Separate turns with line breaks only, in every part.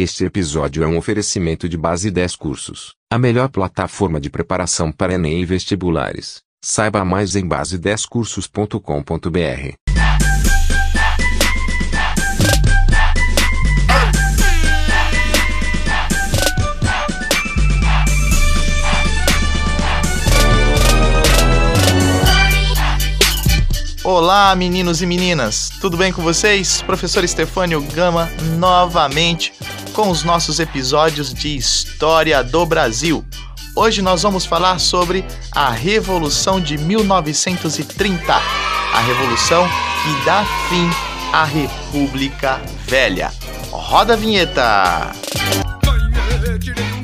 Este episódio é um oferecimento de Base 10 Cursos, a melhor plataforma de preparação para Enem e vestibulares. Saiba mais em base10cursos.com.br.
Olá, meninos e meninas, tudo bem com vocês? Professor Estefânio Gama novamente com os nossos episódios de História do Brasil. Hoje nós vamos falar sobre a Revolução de 1930, a revolução que dá fim à República Velha. Roda a vinheta!
Ganhei,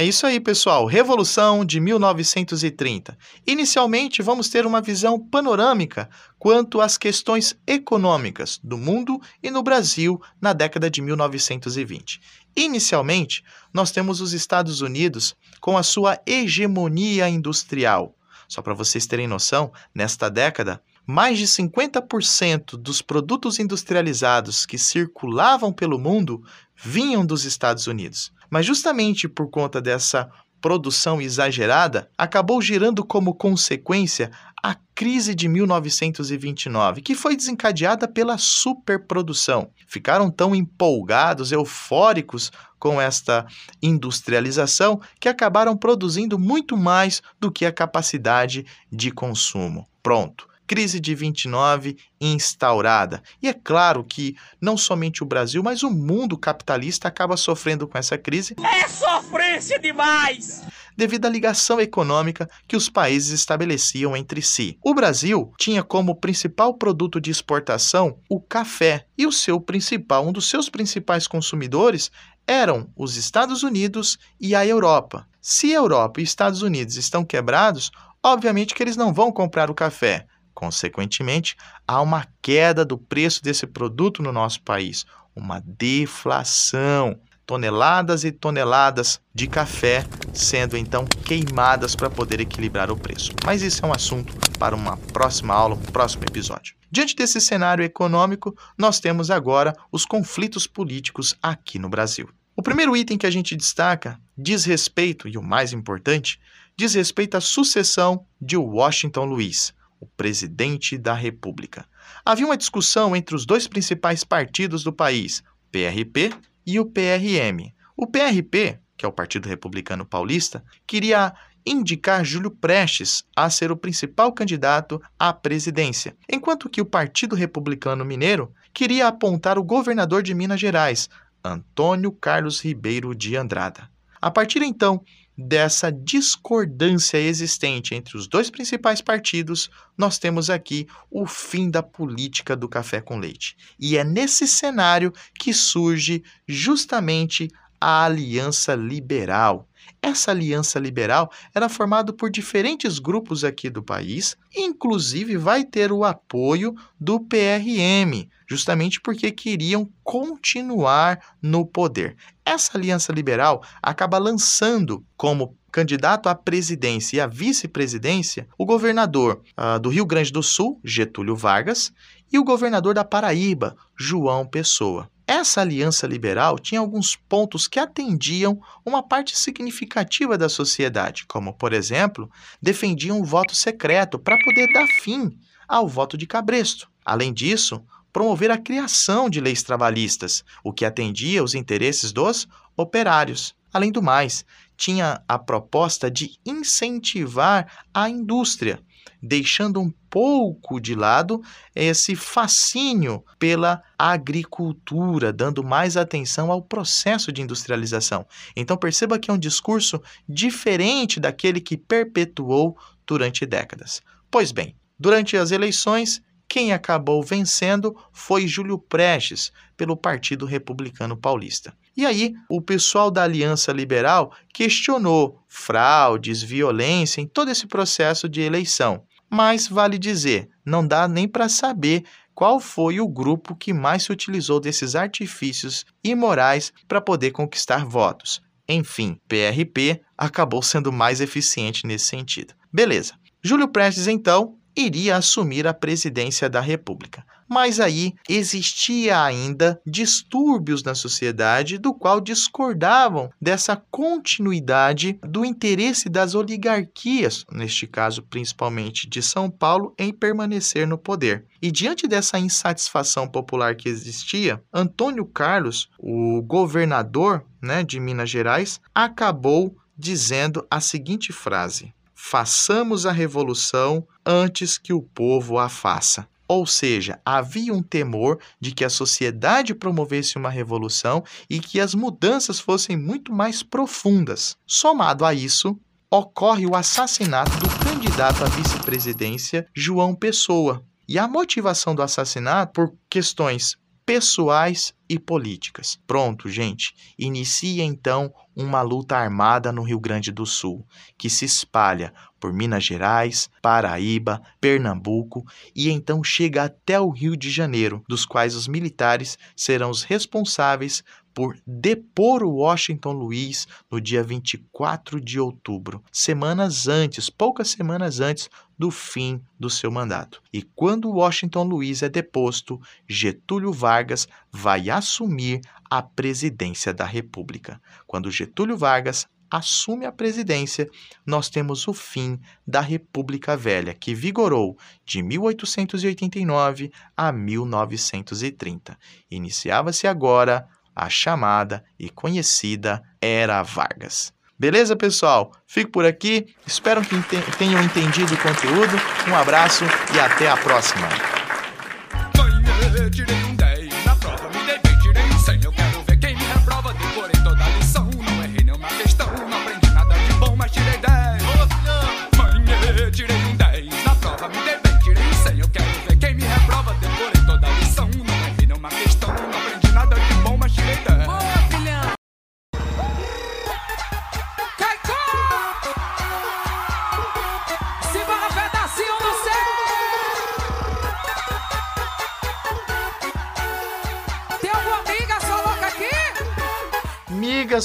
É isso aí, pessoal. Revolução de 1930. Inicialmente, vamos ter uma visão panorâmica quanto às questões econômicas do mundo e no Brasil na década de 1920. Inicialmente, nós temos os Estados Unidos com a sua hegemonia industrial. Só para vocês terem noção, nesta década, mais de 50% dos produtos industrializados que circulavam pelo mundo vinham dos Estados Unidos. Mas justamente por conta dessa produção exagerada, acabou gerando como consequência a crise de 1929, que foi desencadeada pela superprodução. Ficaram tão empolgados, eufóricos com esta industrialização que acabaram produzindo muito mais do que a capacidade de consumo. Pronto crise de 29 instaurada. E é claro que não somente o Brasil, mas o mundo capitalista acaba sofrendo com essa crise.
É sofrência demais!
Devido à ligação econômica que os países estabeleciam entre si. O Brasil tinha como principal produto de exportação o café, e o seu principal, um dos seus principais consumidores eram os Estados Unidos e a Europa. Se a Europa e Estados Unidos estão quebrados, obviamente que eles não vão comprar o café. Consequentemente, há uma queda do preço desse produto no nosso país, uma deflação. Toneladas e toneladas de café sendo então queimadas para poder equilibrar o preço. Mas isso é um assunto para uma próxima aula, um próximo episódio. Diante desse cenário econômico, nós temos agora os conflitos políticos aqui no Brasil. O primeiro item que a gente destaca diz respeito, e o mais importante, diz respeito à sucessão de Washington Luiz o presidente da República. Havia uma discussão entre os dois principais partidos do país, o PRP e o PRM. O PRP, que é o Partido Republicano Paulista, queria indicar Júlio Prestes a ser o principal candidato à presidência, enquanto que o Partido Republicano Mineiro queria apontar o governador de Minas Gerais, Antônio Carlos Ribeiro de Andrada. A partir então dessa discordância existente entre os dois principais partidos, nós temos aqui o fim da política do café com leite. E é nesse cenário que surge justamente a Aliança Liberal. Essa aliança liberal era formada por diferentes grupos aqui do país, inclusive vai ter o apoio do PRM, justamente porque queriam continuar no poder. Essa aliança liberal acaba lançando como candidato à presidência e à vice-presidência o governador uh, do Rio Grande do Sul, Getúlio Vargas, e o governador da Paraíba, João Pessoa. Essa aliança liberal tinha alguns pontos que atendiam uma parte significativa da sociedade, como, por exemplo, defendiam o voto secreto para poder dar fim ao voto de cabresto. Além disso, promover a criação de leis trabalhistas, o que atendia os interesses dos operários. Além do mais, tinha a proposta de incentivar a indústria, deixando um pouco de lado esse fascínio pela agricultura, dando mais atenção ao processo de industrialização. Então perceba que é um discurso diferente daquele que perpetuou durante décadas. Pois bem, durante as eleições, quem acabou vencendo foi Júlio Prestes, pelo Partido Republicano Paulista. E aí, o pessoal da Aliança Liberal questionou fraudes, violência em todo esse processo de eleição. Mas vale dizer, não dá nem para saber qual foi o grupo que mais se utilizou desses artifícios imorais para poder conquistar votos. Enfim, PRP acabou sendo mais eficiente nesse sentido. Beleza. Júlio Prestes, então, iria assumir a presidência da República. Mas aí existia ainda distúrbios na sociedade do qual discordavam dessa continuidade do interesse das oligarquias, neste caso principalmente de São Paulo, em permanecer no poder. E diante dessa insatisfação popular que existia, Antônio Carlos, o governador né, de Minas Gerais, acabou dizendo a seguinte frase: façamos a revolução antes que o povo a faça. Ou seja, havia um temor de que a sociedade promovesse uma revolução e que as mudanças fossem muito mais profundas. Somado a isso, ocorre o assassinato do candidato à vice-presidência João Pessoa. E a motivação do assassinato por questões pessoais e políticas. Pronto, gente. Inicia então uma luta armada no Rio Grande do Sul, que se espalha por Minas Gerais, Paraíba, Pernambuco e então chega até o Rio de Janeiro, dos quais os militares serão os responsáveis por depor o Washington Luiz no dia 24 de outubro, semanas antes, poucas semanas antes do fim do seu mandato. E quando Washington Luiz é deposto, Getúlio Vargas vai assumir a presidência da República. Quando Getúlio Vargas assume a presidência, nós temos o fim da República Velha, que vigorou de 1889 a 1930. Iniciava-se agora a chamada e conhecida Era Vargas. Beleza, pessoal? Fico por aqui. Espero que tenham entendido o conteúdo. Um abraço e até a próxima.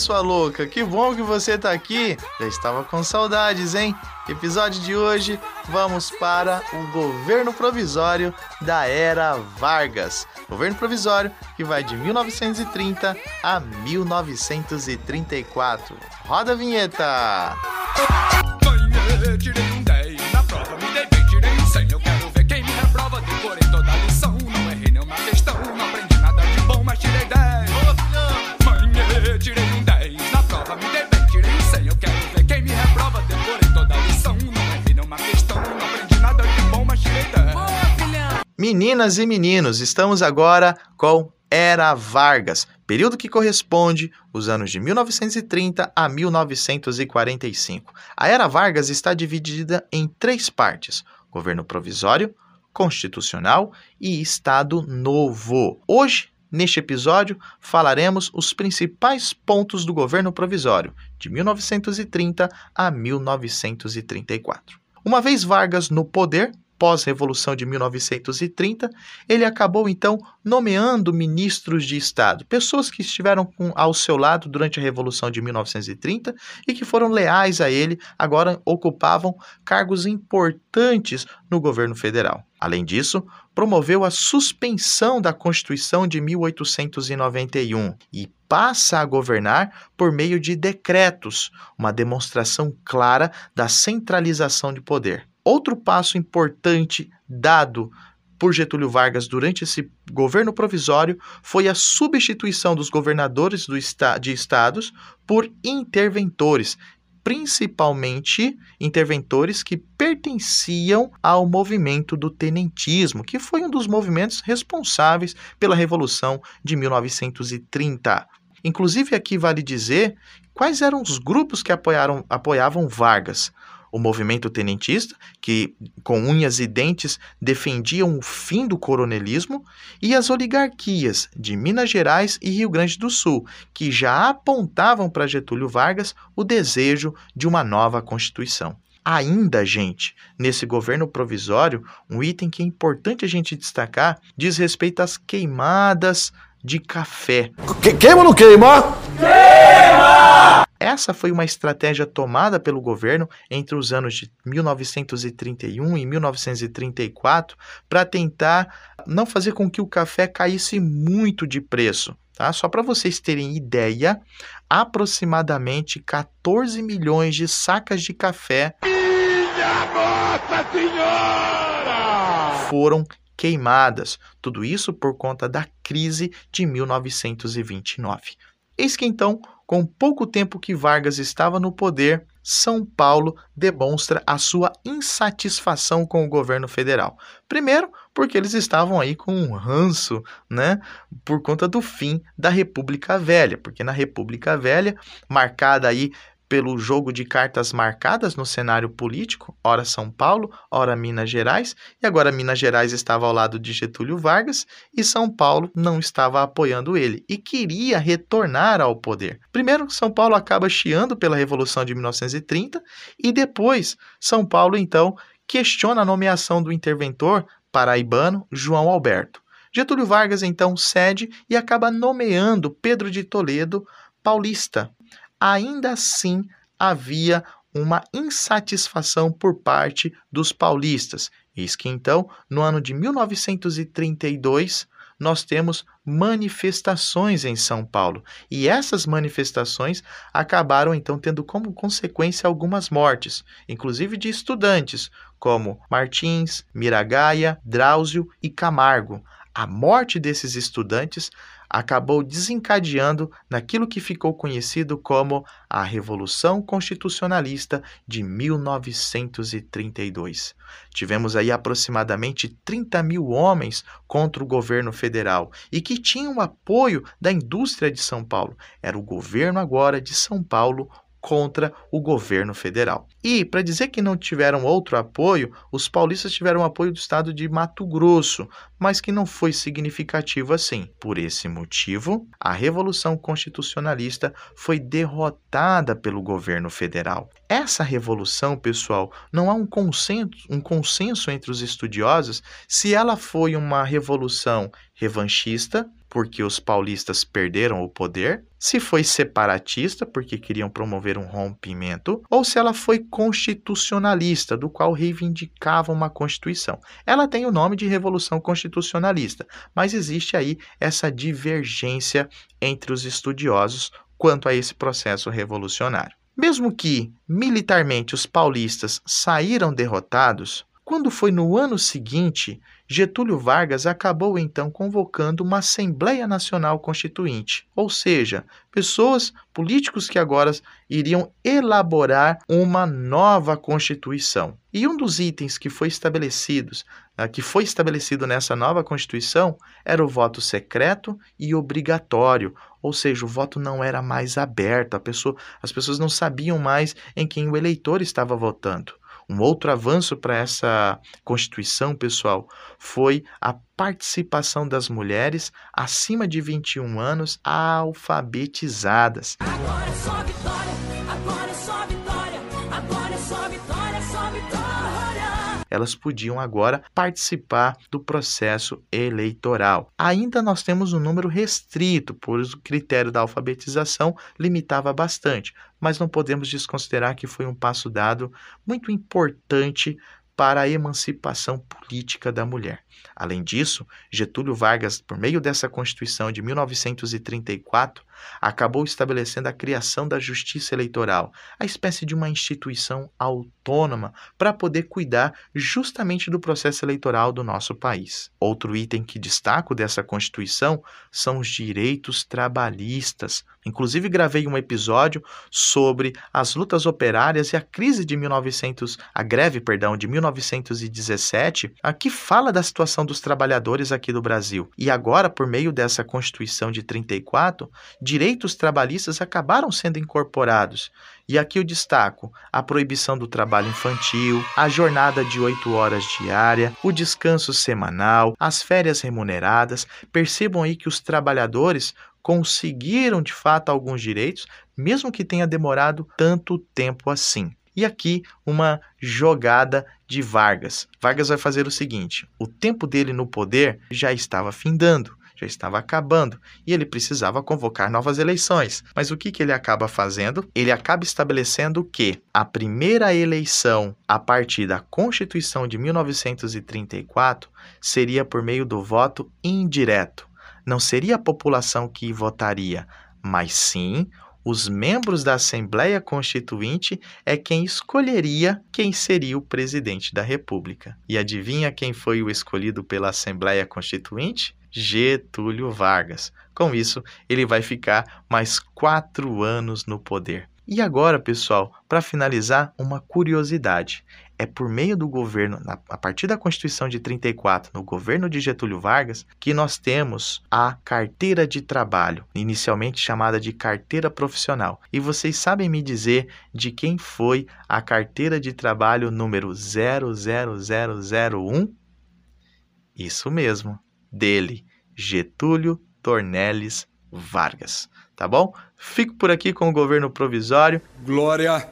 Sua louca,
que bom que você tá aqui. Já estava com saudades, hein? Episódio de hoje, vamos para o governo provisório da era Vargas. Governo provisório que vai de 1930 a 1934. Roda a vinheta.
Mãe,
Meninas e meninos, estamos agora com Era Vargas, período que corresponde os anos de 1930 a 1945. A Era Vargas está dividida em três partes: governo provisório, constitucional e Estado Novo. Hoje, neste episódio, falaremos os principais pontos do governo provisório, de 1930 a 1934. Uma vez Vargas no poder, pós-revolução de 1930, ele acabou então nomeando ministros de Estado, pessoas que estiveram com, ao seu lado durante a revolução de 1930 e que foram leais a ele, agora ocupavam cargos importantes no governo federal. Além disso, promoveu a suspensão da Constituição de 1891 e passa a governar por meio de decretos, uma demonstração clara da centralização de poder. Outro passo importante dado por Getúlio Vargas durante esse governo provisório foi a substituição dos governadores do esta de estados por interventores, principalmente interventores que pertenciam ao movimento do tenentismo, que foi um dos movimentos responsáveis pela Revolução de 1930. Inclusive, aqui vale dizer quais eram os grupos que apoiaram, apoiavam Vargas o movimento tenentista, que com unhas e dentes defendiam o fim do coronelismo, e as oligarquias de Minas Gerais e Rio Grande do Sul, que já apontavam para Getúlio Vargas o desejo de uma nova Constituição. Ainda, gente, nesse governo provisório, um item que é importante a gente destacar diz respeito às queimadas de café.
Que, queima ou não queima?
Essa foi uma estratégia tomada pelo governo entre os anos de 1931 e 1934 para tentar não fazer com que o café caísse muito de preço. Tá? Só para vocês terem ideia, aproximadamente 14 milhões de sacas de café foram queimadas. Tudo isso por conta da crise de 1929. Eis que então, com pouco tempo que Vargas estava no poder, São Paulo demonstra a sua insatisfação com o governo federal. Primeiro, porque eles estavam aí com um ranço, né, por conta do fim da República Velha, porque na República Velha, marcada aí pelo jogo de cartas marcadas no cenário político, ora São Paulo, ora Minas Gerais, e agora Minas Gerais estava ao lado de Getúlio Vargas e São Paulo não estava apoiando ele e queria retornar ao poder. Primeiro, São Paulo acaba chiando pela Revolução de 1930 e depois São Paulo então questiona a nomeação do interventor paraibano João Alberto. Getúlio Vargas então cede e acaba nomeando Pedro de Toledo paulista ainda assim havia uma insatisfação por parte dos paulistas. Eis que então, no ano de 1932, nós temos manifestações em São Paulo. E essas manifestações acabaram então tendo como consequência algumas mortes, inclusive de estudantes, como Martins, Miragaia, Drauzio e Camargo. A morte desses estudantes acabou desencadeando naquilo que ficou conhecido como a Revolução Constitucionalista de 1932. Tivemos aí aproximadamente 30 mil homens contra o governo federal e que tinham apoio da indústria de São Paulo. Era o governo agora de São Paulo contra o governo federal. E, para dizer que não tiveram outro apoio, os paulistas tiveram apoio do estado de Mato Grosso, mas que não foi significativo assim. Por esse motivo, a Revolução Constitucionalista foi derrotada pelo governo federal. Essa revolução, pessoal, não há um consenso, um consenso entre os estudiosos se ela foi uma revolução revanchista, porque os paulistas perderam o poder, se foi separatista, porque queriam promover um rompimento, ou se ela foi constitucionalista, do qual reivindicava uma constituição. Ela tem o nome de Revolução Constitucionalista, mas existe aí essa divergência entre os estudiosos quanto a esse processo revolucionário. Mesmo que militarmente os paulistas saíram derrotados, quando foi no ano seguinte, Getúlio Vargas acabou então convocando uma Assembleia Nacional Constituinte, ou seja, pessoas, políticos que agora iriam elaborar uma nova Constituição. E um dos itens que foi estabelecidos, né, que foi estabelecido nessa nova Constituição, era o voto secreto e obrigatório, ou seja, o voto não era mais aberto, pessoa, as pessoas não sabiam mais em quem o eleitor estava votando. Um outro avanço para essa Constituição, pessoal, foi a participação das mulheres acima de 21 anos alfabetizadas. Agora é só vitória, agora Elas podiam agora participar do processo eleitoral. Ainda nós temos um número restrito, pois o critério da alfabetização limitava bastante, mas não podemos desconsiderar que foi um passo dado muito importante para a emancipação política da mulher. Além disso, Getúlio Vargas, por meio dessa Constituição de 1934, acabou estabelecendo a criação da Justiça Eleitoral, a espécie de uma instituição autônoma para poder cuidar justamente do processo eleitoral do nosso país. Outro item que destaco dessa Constituição são os direitos trabalhistas. Inclusive gravei um episódio sobre as lutas operárias e a crise de 1900, a greve, perdão, de 1917, a que fala da situação dos trabalhadores aqui do Brasil. E agora, por meio dessa Constituição de 34, direitos trabalhistas acabaram sendo incorporados. E aqui eu destaco a proibição do trabalho infantil, a jornada de 8 horas diária, o descanso semanal, as férias remuneradas. Percebam aí que os trabalhadores conseguiram de fato alguns direitos, mesmo que tenha demorado tanto tempo assim. E aqui uma jogada de Vargas. Vargas vai fazer o seguinte: o tempo dele no poder já estava findando já estava acabando e ele precisava convocar novas eleições. Mas o que, que ele acaba fazendo? Ele acaba estabelecendo que a primeira eleição a partir da Constituição de 1934 seria por meio do voto indireto. Não seria a população que votaria, mas sim os membros da Assembleia Constituinte é quem escolheria quem seria o presidente da República. E adivinha quem foi o escolhido pela Assembleia Constituinte? Getúlio Vargas. Com isso, ele vai ficar mais quatro anos no poder. E agora, pessoal, para finalizar, uma curiosidade. É por meio do governo, a partir da Constituição de 34, no governo de Getúlio Vargas, que nós temos a carteira de trabalho, inicialmente chamada de carteira profissional. E vocês sabem me dizer de quem foi a carteira de trabalho número 00001? Isso mesmo, dele, Getúlio Tornelles Vargas. Tá bom? Fico por aqui com o governo provisório.
Glória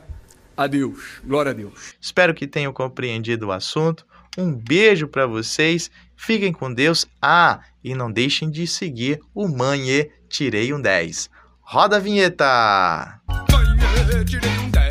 a Deus. Glória a Deus.
Espero que tenham compreendido o assunto. Um beijo para vocês. Fiquem com Deus. Ah, e não deixem de seguir o Manhê Tirei um 10. Roda a vinheta!
Manhã, tirei um 10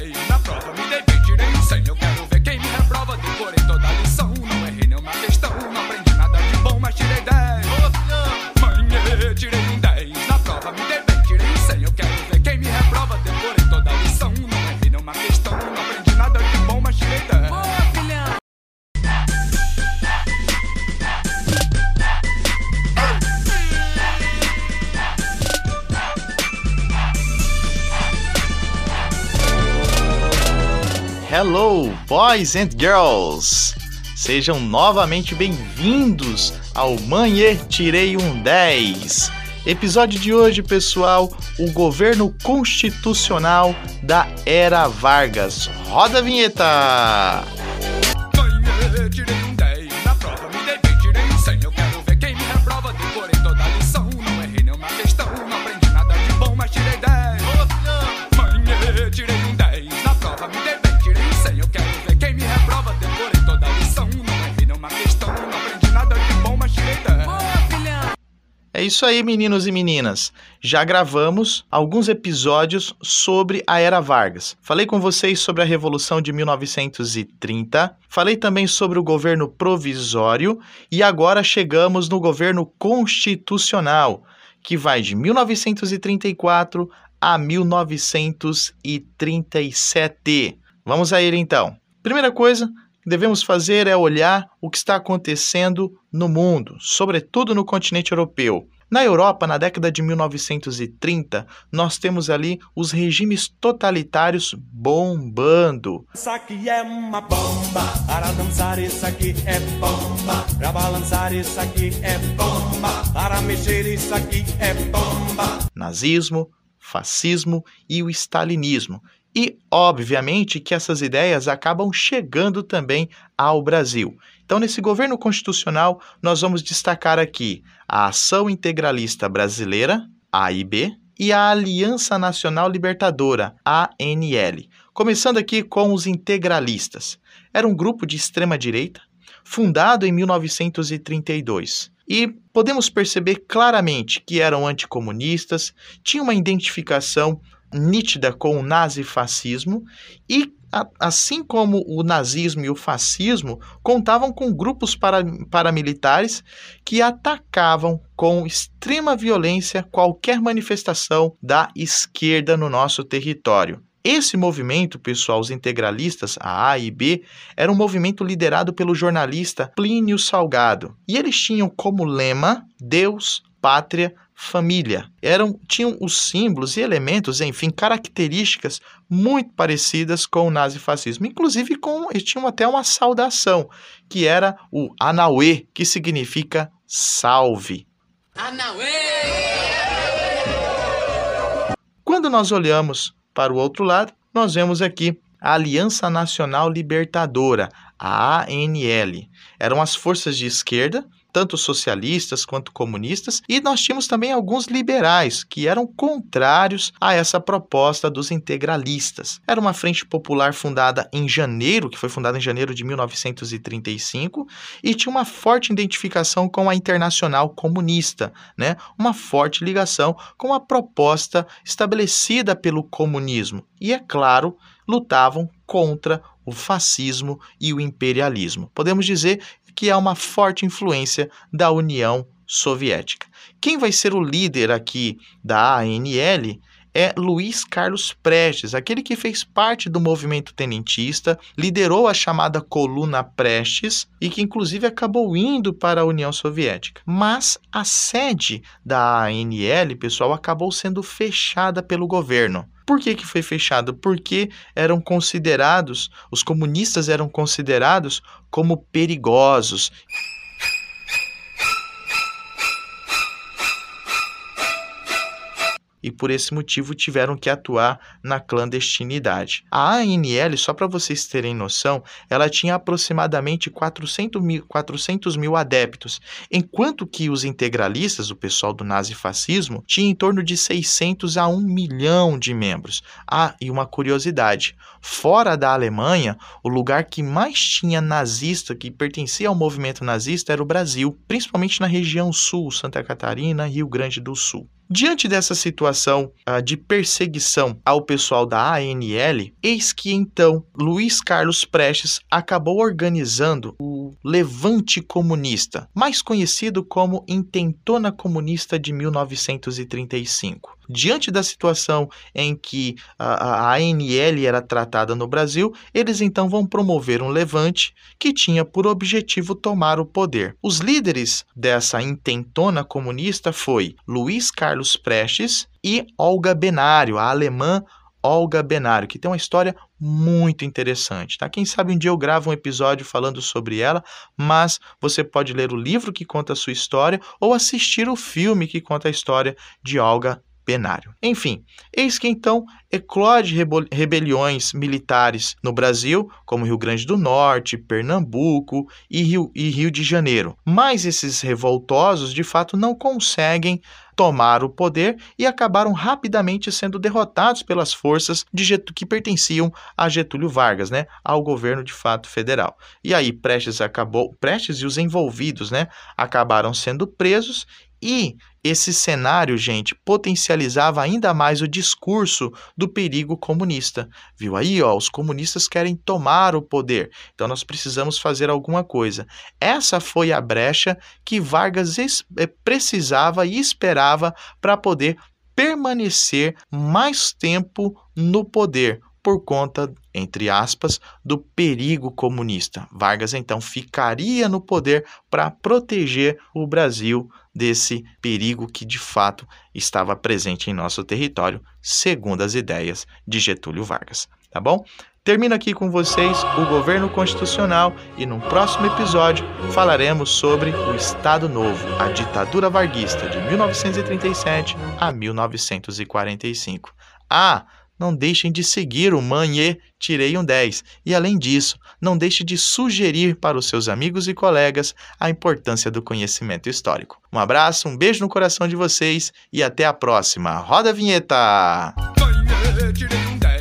Hello, boys and girls! Sejam novamente bem-vindos ao Manhê Tirei um 10. Episódio de hoje, pessoal, o governo constitucional da Era Vargas. Roda a vinheta! É isso aí, meninos e meninas. Já gravamos alguns episódios sobre a Era Vargas. Falei com vocês sobre a Revolução de 1930, falei também sobre o governo provisório e agora chegamos no governo constitucional, que vai de 1934 a 1937. Vamos a ele então. Primeira coisa devemos fazer é olhar o que está acontecendo no mundo, sobretudo no continente europeu. Na Europa, na década de 1930, nós temos ali os regimes totalitários bombando.
Isso aqui é uma bomba, para dançar isso aqui é bomba, para balançar isso aqui é bomba, para mexer isso aqui é bomba.
Nazismo, fascismo e o stalinismo. E, obviamente, que essas ideias acabam chegando também ao Brasil. Então, nesse governo constitucional, nós vamos destacar aqui a Ação Integralista Brasileira, AIB, e a Aliança Nacional Libertadora, ANL. Começando aqui com os integralistas. Era um grupo de extrema-direita, fundado em 1932. E podemos perceber claramente que eram anticomunistas, tinham uma identificação nítida com o nazifascismo e assim como o nazismo e o fascismo contavam com grupos para- paramilitares que atacavam com extrema violência qualquer manifestação da esquerda no nosso território. Esse movimento, pessoal, os integralistas, a A e B, era um movimento liderado pelo jornalista Plínio Salgado. E eles tinham como lema Deus, pátria, família. Eram tinham os símbolos e elementos, enfim, características muito parecidas com o nazifascismo. Inclusive com eles tinham até uma saudação, que era o Anauê, que significa salve. Quando nós olhamos para o outro lado, nós vemos aqui a Aliança Nacional Libertadora, a ANL. Eram as forças de esquerda tanto socialistas quanto comunistas, e nós tínhamos também alguns liberais que eram contrários a essa proposta dos integralistas. Era uma frente popular fundada em janeiro, que foi fundada em janeiro de 1935, e tinha uma forte identificação com a Internacional Comunista, né? Uma forte ligação com a proposta estabelecida pelo comunismo. E é claro, lutavam contra o fascismo e o imperialismo. Podemos dizer que há uma forte influência da União Soviética. Quem vai ser o líder aqui da ANL é Luiz Carlos Prestes, aquele que fez parte do movimento tenentista, liderou a chamada Coluna Prestes e que inclusive acabou indo para a União Soviética. Mas a sede da ANL, pessoal, acabou sendo fechada pelo governo. Por que, que foi fechado? Porque eram considerados, os comunistas eram considerados como perigosos. E por esse motivo tiveram que atuar na clandestinidade. A ANL, só para vocês terem noção, ela tinha aproximadamente 400 mil, 400 mil adeptos, enquanto que os integralistas, o pessoal do nazifascismo, tinha em torno de 600 a 1 milhão de membros. Ah, e uma curiosidade, fora da Alemanha, o lugar que mais tinha nazista, que pertencia ao movimento nazista, era o Brasil, principalmente na região sul, Santa Catarina, Rio Grande do Sul. Diante dessa situação uh, de perseguição ao pessoal da ANL, eis que então Luiz Carlos Prestes acabou organizando o Levante Comunista, mais conhecido como Intentona Comunista de 1935. Diante da situação em que a, a ANL era tratada no Brasil, eles então vão promover um levante que tinha por objetivo tomar o poder. Os líderes dessa intentona comunista foi Luiz Carlos Prestes e Olga Benário, a alemã Olga Benário, que tem uma história muito interessante, tá? Quem sabe um dia eu gravo um episódio falando sobre ela, mas você pode ler o livro que conta a sua história ou assistir o filme que conta a história de Olga penário. Enfim, eis que então eclode rebeliões militares no Brasil, como Rio Grande do Norte, Pernambuco e Rio, e Rio de Janeiro. Mas esses revoltosos, de fato, não conseguem tomar o poder e acabaram rapidamente sendo derrotados pelas forças de que pertenciam a Getúlio Vargas, né, ao governo de fato federal. E aí Prestes acabou, Prestes e os envolvidos, né, acabaram sendo presos e esse cenário, gente, potencializava ainda mais o discurso do perigo comunista. Viu aí, ó, os comunistas querem tomar o poder, então nós precisamos fazer alguma coisa. Essa foi a brecha que Vargas eh, precisava e esperava para poder permanecer mais tempo no poder por conta, entre aspas, do perigo comunista. Vargas então ficaria no poder para proteger o Brasil desse perigo que de fato estava presente em nosso território, segundo as ideias de Getúlio Vargas. Tá bom? Termino aqui com vocês o governo constitucional e no próximo episódio falaremos sobre o Estado Novo, a ditadura varguista de 1937 a 1945. Ah, não deixem de seguir o Manhê Tirei um 10 e, além disso, não deixe de sugerir para os seus amigos e colegas a importância do conhecimento histórico. Um abraço, um beijo no coração de vocês e até a próxima. Roda a vinheta!
Manhê, tirei um 10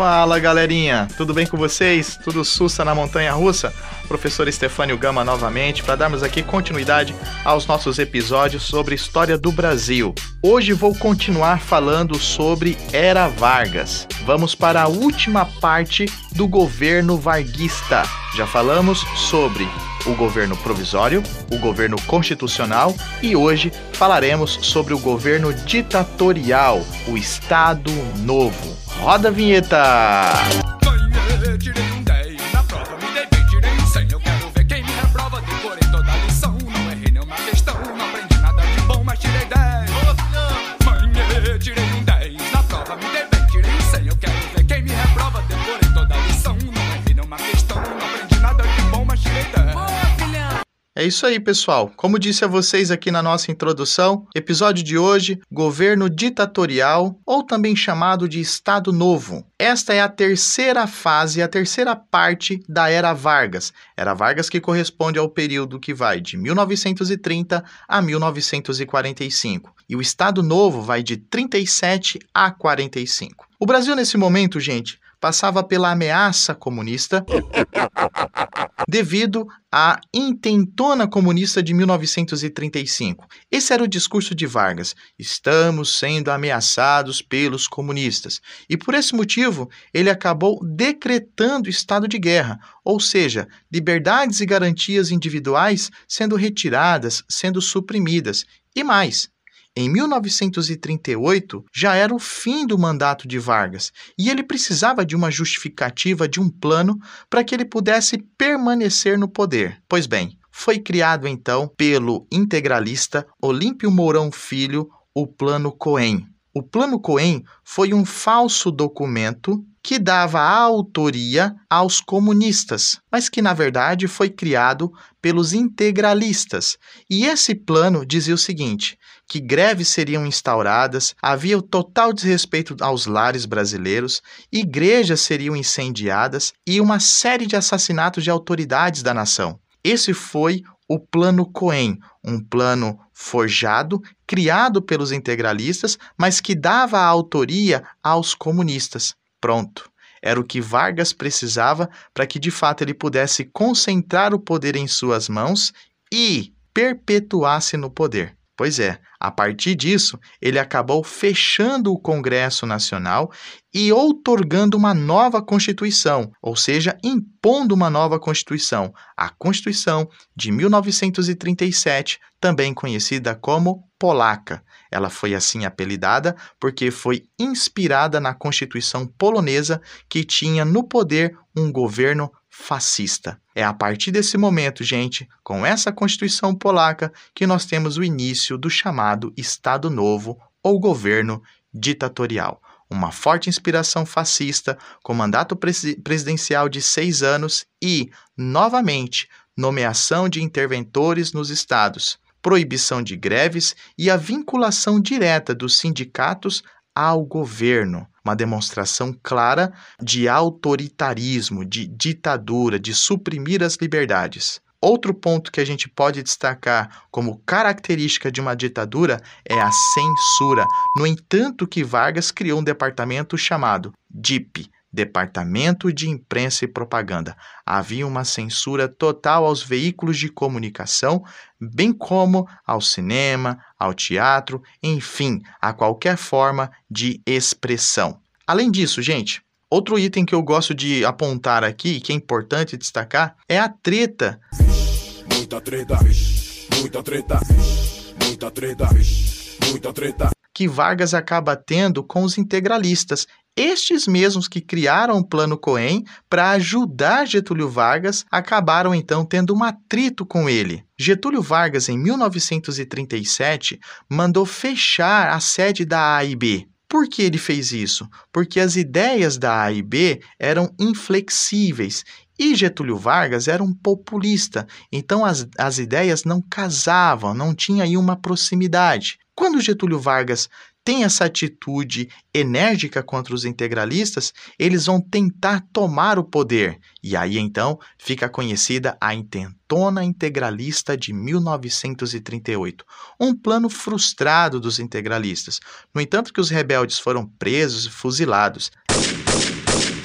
Fala galerinha, tudo bem com vocês? Tudo sussa na montanha russa? Professor Estefânio Gama novamente para darmos aqui continuidade aos nossos episódios sobre história do Brasil. Hoje vou continuar falando sobre Era Vargas. Vamos para a última parte do governo varguista. Já falamos sobre o governo provisório, o governo constitucional e hoje falaremos sobre o governo ditatorial, o Estado Novo. Roda a vinheta! É isso aí, pessoal. Como disse a vocês aqui na nossa introdução, episódio de hoje: governo ditatorial, ou também chamado de Estado Novo. Esta é a terceira fase, a terceira parte da Era Vargas. Era Vargas que corresponde ao período que vai de 1930 a 1945. E o Estado Novo vai de 37 a 45. O Brasil, nesse momento, gente, passava pela ameaça comunista devido à intentona comunista de 1935. Esse era o discurso de Vargas. Estamos sendo ameaçados pelos comunistas. E por esse motivo, ele acabou decretando estado de guerra, ou seja, liberdades e garantias individuais sendo retiradas, sendo suprimidas. E mais, em 1938, já era o fim do mandato de Vargas e ele precisava de uma justificativa, de um plano, para que ele pudesse permanecer no poder. Pois bem, foi criado então pelo integralista Olímpio Mourão Filho o Plano Cohen. O Plano Cohen foi um falso documento que dava autoria aos comunistas, mas que na verdade foi criado pelos integralistas. E esse plano dizia o seguinte: que greves seriam instauradas, havia o total desrespeito aos lares brasileiros, igrejas seriam incendiadas e uma série de assassinatos de autoridades da nação. Esse foi o Plano Cohen, um plano forjado, criado pelos integralistas, mas que dava a autoria aos comunistas. Pronto. Era o que Vargas precisava para que de fato ele pudesse concentrar o poder em suas mãos e perpetuasse no poder. Pois é, a partir disso, ele acabou fechando o Congresso Nacional e outorgando uma nova Constituição, ou seja, impondo uma nova Constituição, a Constituição de 1937, também conhecida como Polaca. Ela foi assim apelidada porque foi inspirada na Constituição polonesa, que tinha no poder um governo fascista. É a partir desse momento, gente, com essa Constituição polaca, que nós temos o início do chamado Estado Novo ou governo ditatorial. Uma forte inspiração fascista, com mandato presidencial de seis anos e, novamente, nomeação de interventores nos estados, proibição de greves e a vinculação direta dos sindicatos ao governo uma demonstração clara de autoritarismo, de ditadura, de suprimir as liberdades. Outro ponto que a gente pode destacar como característica de uma ditadura é a censura. No entanto, que Vargas criou um departamento chamado DIP, Departamento de Imprensa e Propaganda. Havia uma censura total aos veículos de comunicação, bem como ao cinema, ao teatro, enfim, a qualquer forma de expressão. Além disso, gente, outro item que eu gosto de apontar aqui, que é importante destacar, é a treta. Muita treta, muita treta, muita treta, muita treta. Que Vargas acaba tendo com os integralistas estes mesmos que criaram o Plano Cohen para ajudar Getúlio Vargas acabaram então tendo um atrito com ele. Getúlio Vargas, em 1937, mandou fechar a sede da AIB. Por que ele fez isso? Porque as ideias da AIB eram inflexíveis e Getúlio Vargas era um populista, então as, as ideias não casavam, não tinha aí uma proximidade. Quando Getúlio Vargas tem essa atitude enérgica contra os integralistas, eles vão tentar tomar o poder. E aí então fica conhecida a intentona integralista de 1938, um plano frustrado dos integralistas. No entanto que os rebeldes foram presos e fuzilados,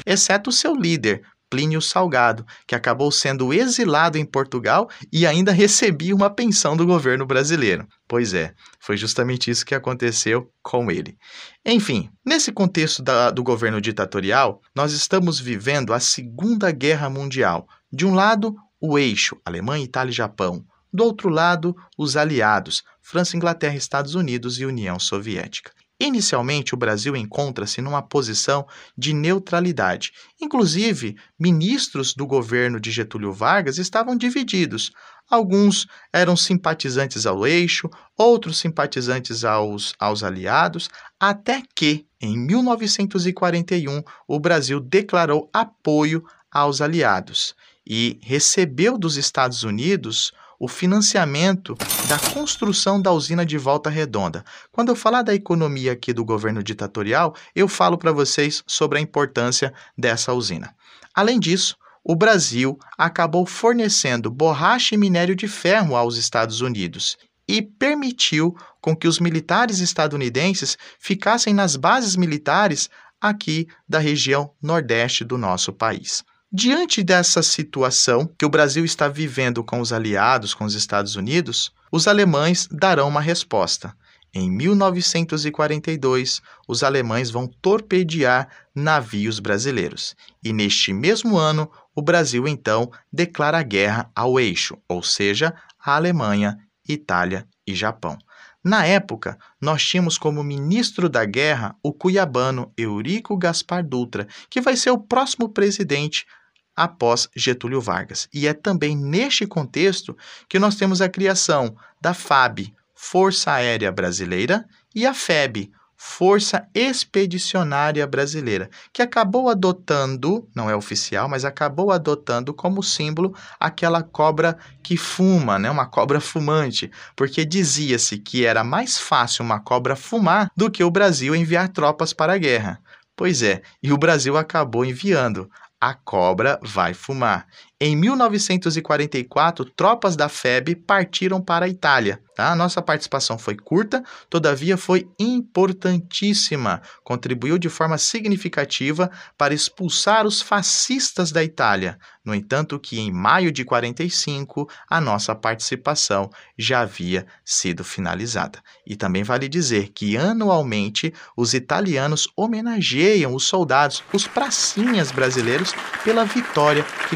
exceto o seu líder, Plínio Salgado, que acabou sendo exilado em Portugal e ainda recebia uma pensão do governo brasileiro. Pois é, foi justamente isso que aconteceu com ele. Enfim, nesse contexto da, do governo ditatorial, nós estamos vivendo a Segunda Guerra Mundial. De um lado, o eixo Alemanha, Itália e Japão. Do outro lado, os aliados França, Inglaterra, Estados Unidos e União Soviética. Inicialmente, o Brasil encontra-se numa posição de neutralidade. Inclusive, ministros do governo de Getúlio Vargas estavam divididos. Alguns eram simpatizantes ao eixo, outros simpatizantes aos, aos aliados, até que, em 1941, o Brasil declarou apoio aos aliados e recebeu dos Estados Unidos o financiamento da construção da usina de Volta Redonda. Quando eu falar da economia aqui do governo ditatorial, eu falo para vocês sobre a importância dessa usina. Além disso, o Brasil acabou fornecendo borracha e minério de ferro aos Estados Unidos e permitiu com que os militares estadunidenses ficassem nas bases militares aqui da região nordeste do nosso país. Diante dessa situação que o Brasil está vivendo com os aliados, com os Estados Unidos, os alemães darão uma resposta. Em 1942, os alemães vão torpedear navios brasileiros. E neste mesmo ano, o Brasil então declara guerra ao eixo, ou seja, a Alemanha, Itália e Japão. Na época, nós tínhamos como ministro da guerra o cuiabano Eurico Gaspar Dutra, que vai ser o próximo presidente após Getúlio Vargas. E é também neste contexto que nós temos a criação da FAB, Força Aérea Brasileira, e a FEB, Força Expedicionária Brasileira, que acabou adotando, não é oficial, mas acabou adotando como símbolo aquela cobra que fuma, né? uma cobra fumante, porque dizia-se que era mais fácil uma cobra fumar do que o Brasil enviar tropas para a guerra. Pois é, e o Brasil acabou enviando a cobra vai fumar. Em 1944, tropas da FEB partiram para a Itália. Tá? A nossa participação foi curta, todavia foi importantíssima. Contribuiu de forma significativa para expulsar os fascistas da Itália. No entanto, que em maio de 45 a nossa participação já havia sido finalizada. E também vale dizer que anualmente os italianos homenageiam os soldados, os pracinhas brasileiros, pela vitória que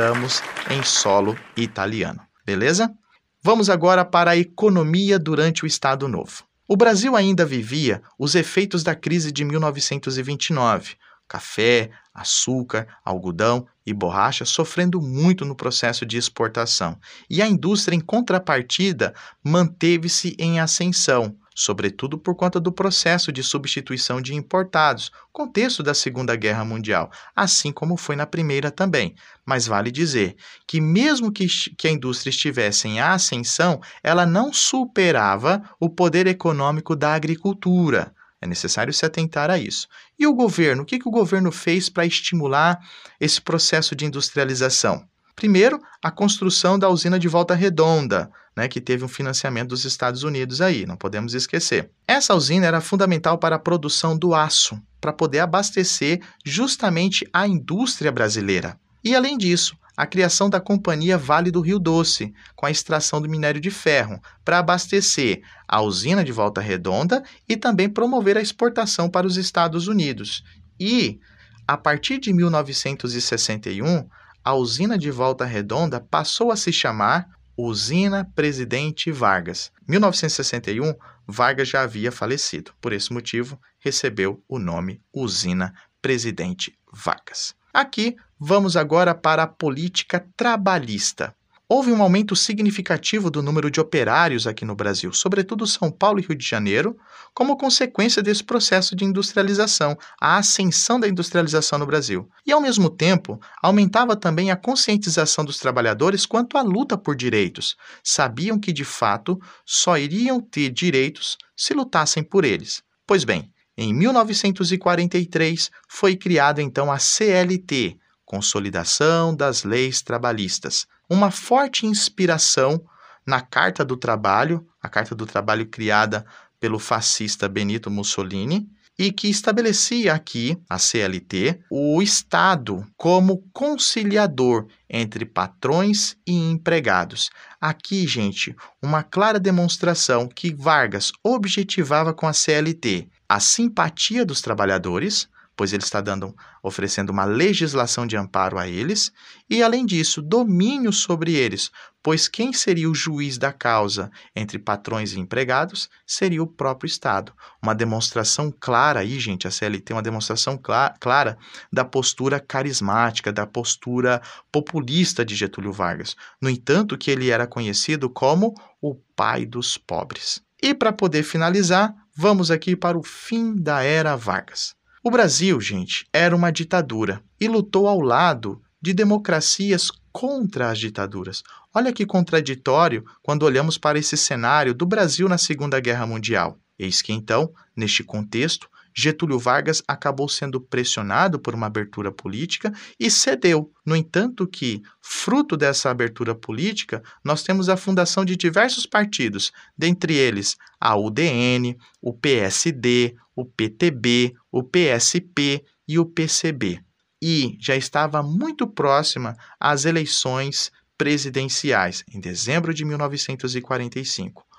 conquistamos em solo italiano. Beleza? Vamos agora para a economia durante o Estado Novo. O Brasil ainda vivia os efeitos da crise de 1929 café, açúcar, algodão e borracha sofrendo muito no processo de exportação. E a indústria, em contrapartida, manteve-se em ascensão, sobretudo por conta do processo de substituição de importados, contexto da Segunda Guerra Mundial, assim como foi na Primeira também. Mas vale dizer que, mesmo que, que a indústria estivesse em ascensão, ela não superava o poder econômico da agricultura. É necessário se atentar a isso. E o governo? O que, que o governo fez para estimular esse processo de industrialização? Primeiro, a construção da usina de Volta Redonda, né, que teve um financiamento dos Estados Unidos aí, não podemos esquecer. Essa usina era fundamental para a produção do aço, para poder abastecer justamente a indústria brasileira. E além disso, a criação da Companhia Vale do Rio Doce, com a extração do minério de ferro, para abastecer a usina de Volta Redonda e também promover a exportação para os Estados Unidos. E, a partir de 1961, a usina de Volta Redonda passou a se chamar Usina Presidente Vargas. 1961, Vargas já havia falecido. Por esse motivo, recebeu o nome Usina Presidente Vargas. Aqui vamos agora para a política trabalhista. Houve um aumento significativo do número de operários aqui no Brasil, sobretudo São Paulo e Rio de Janeiro, como consequência desse processo de industrialização, a ascensão da industrialização no Brasil. E, ao mesmo tempo, aumentava também a conscientização dos trabalhadores quanto à luta por direitos. Sabiam que, de fato, só iriam ter direitos se lutassem por eles. Pois bem, em 1943 foi criada então a CLT, Consolidação das Leis Trabalhistas, uma forte inspiração na Carta do Trabalho, a Carta do Trabalho criada pelo fascista Benito Mussolini, e que estabelecia aqui, a CLT, o Estado como conciliador entre patrões e empregados. Aqui, gente, uma clara demonstração que Vargas objetivava com a CLT a simpatia dos trabalhadores, pois ele está dando, oferecendo uma legislação de amparo a eles, e além disso, domínio sobre eles, pois quem seria o juiz da causa entre patrões e empregados seria o próprio Estado. Uma demonstração clara aí, gente, a CLT, uma demonstração clara, clara da postura carismática, da postura populista de Getúlio Vargas. No entanto, que ele era conhecido como o pai dos pobres. E para poder finalizar, vamos aqui para o fim da era Vargas. O Brasil, gente, era uma ditadura e lutou ao lado de democracias contra as ditaduras. Olha que contraditório quando olhamos para esse cenário do Brasil na Segunda Guerra Mundial. Eis que então, neste contexto, Getúlio Vargas acabou sendo pressionado por uma abertura política e cedeu. No entanto, que, fruto dessa abertura política, nós temos a fundação de diversos partidos, dentre eles a UDN, o PSD, o PTB, o PSP e o PCB. E já estava muito próxima às eleições presidenciais, em dezembro de 1945.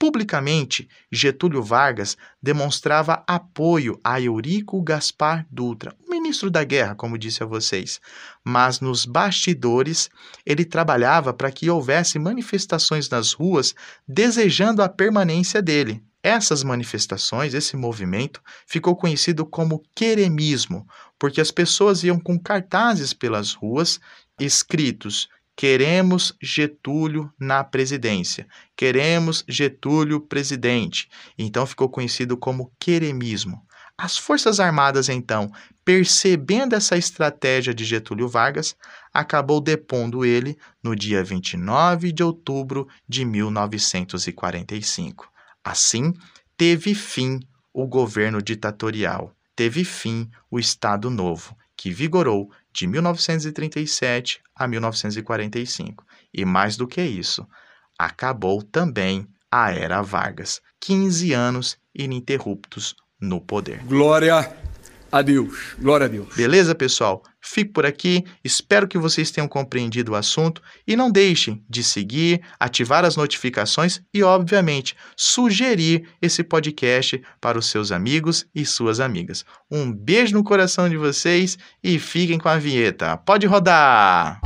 Publicamente, Getúlio Vargas demonstrava apoio a Eurico Gaspar Dutra, o ministro da Guerra, como disse a vocês. Mas nos bastidores, ele trabalhava para que houvesse manifestações nas ruas desejando a permanência dele. Essas manifestações, esse movimento, ficou conhecido como queremismo, porque as pessoas iam com cartazes pelas ruas escritos Queremos Getúlio na presidência. Queremos Getúlio presidente. Então ficou conhecido como queremismo. As Forças Armadas, então, percebendo essa estratégia de Getúlio Vargas, acabou depondo ele no dia 29 de outubro de 1945. Assim, teve fim o governo ditatorial, teve fim o Estado Novo, que vigorou de 1937 a 1945. E mais do que isso, acabou também a Era Vargas, 15 anos ininterruptos no poder.
Glória a Deus. Glória a Deus.
Beleza, pessoal? Fico por aqui. Espero que vocês tenham compreendido o assunto e não deixem de seguir, ativar as notificações e, obviamente, sugerir esse podcast para os seus amigos e suas amigas. Um beijo no coração de vocês e fiquem com a vinheta. Pode rodar!